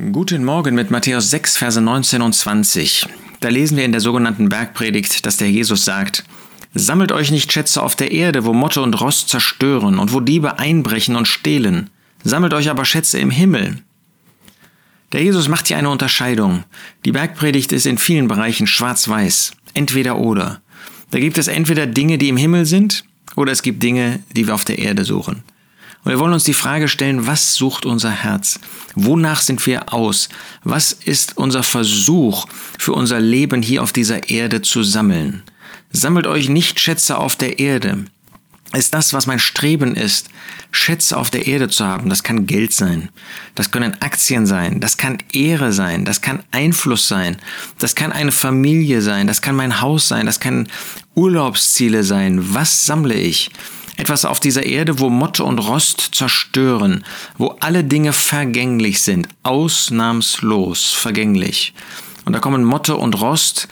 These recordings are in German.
Guten Morgen mit Matthäus 6, Verse 19 und 20. Da lesen wir in der sogenannten Bergpredigt, dass der Jesus sagt, Sammelt euch nicht Schätze auf der Erde, wo Motte und Rost zerstören und wo Diebe einbrechen und stehlen. Sammelt euch aber Schätze im Himmel. Der Jesus macht hier eine Unterscheidung. Die Bergpredigt ist in vielen Bereichen schwarz-weiß, entweder oder. Da gibt es entweder Dinge, die im Himmel sind, oder es gibt Dinge, die wir auf der Erde suchen. Und wir wollen uns die Frage stellen, was sucht unser Herz? Wonach sind wir aus? Was ist unser Versuch für unser Leben hier auf dieser Erde zu sammeln? Sammelt euch nicht Schätze auf der Erde. Ist das, was mein Streben ist, Schätze auf der Erde zu haben? Das kann Geld sein, das können Aktien sein, das kann Ehre sein, das kann Einfluss sein, das kann eine Familie sein, das kann mein Haus sein, das kann Urlaubsziele sein. Was sammle ich? Etwas auf dieser Erde, wo Motte und Rost zerstören, wo alle Dinge vergänglich sind, ausnahmslos vergänglich. Und da kommen Motte und Rost,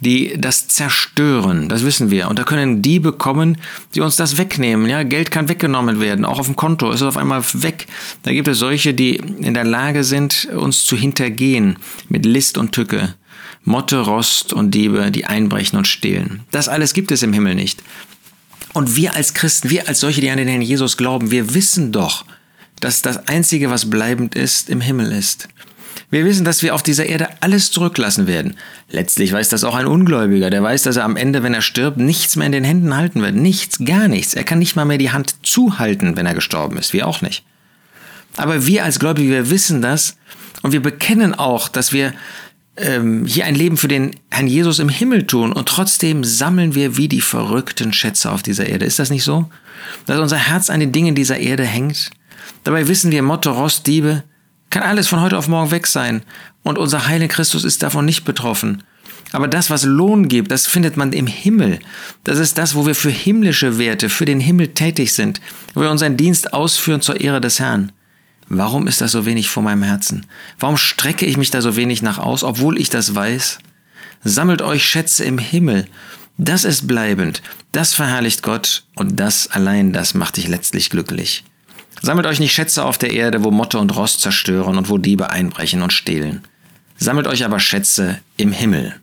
die das zerstören, das wissen wir. Und da können Diebe kommen, die uns das wegnehmen. Ja, Geld kann weggenommen werden, auch auf dem Konto ist es auf einmal weg. Da gibt es solche, die in der Lage sind, uns zu hintergehen mit List und Tücke. Motte, Rost und Diebe, die einbrechen und stehlen. Das alles gibt es im Himmel nicht. Und wir als Christen, wir als solche, die an den Herrn Jesus glauben, wir wissen doch, dass das Einzige, was bleibend ist, im Himmel ist. Wir wissen, dass wir auf dieser Erde alles zurücklassen werden. Letztlich weiß das auch ein Ungläubiger, der weiß, dass er am Ende, wenn er stirbt, nichts mehr in den Händen halten wird. Nichts, gar nichts. Er kann nicht mal mehr die Hand zuhalten, wenn er gestorben ist. Wir auch nicht. Aber wir als Gläubige, wir wissen das und wir bekennen auch, dass wir ähm, hier ein Leben für den Herrn Jesus im Himmel tun und trotzdem sammeln wir wie die verrückten Schätze auf dieser Erde. Ist das nicht so? Dass unser Herz an den Dingen dieser Erde hängt? Dabei wissen wir, Motto Rost, Diebe, kann alles von heute auf morgen weg sein und unser Heiliger Christus ist davon nicht betroffen. Aber das, was Lohn gibt, das findet man im Himmel. Das ist das, wo wir für himmlische Werte, für den Himmel tätig sind, wo wir unseren Dienst ausführen zur Ehre des Herrn. Warum ist das so wenig vor meinem Herzen? Warum strecke ich mich da so wenig nach aus, obwohl ich das weiß? Sammelt euch Schätze im Himmel. Das ist bleibend, das verherrlicht Gott und das allein, das macht dich letztlich glücklich. Sammelt euch nicht Schätze auf der Erde, wo Motte und Rost zerstören und wo Diebe einbrechen und stehlen. Sammelt euch aber Schätze im Himmel.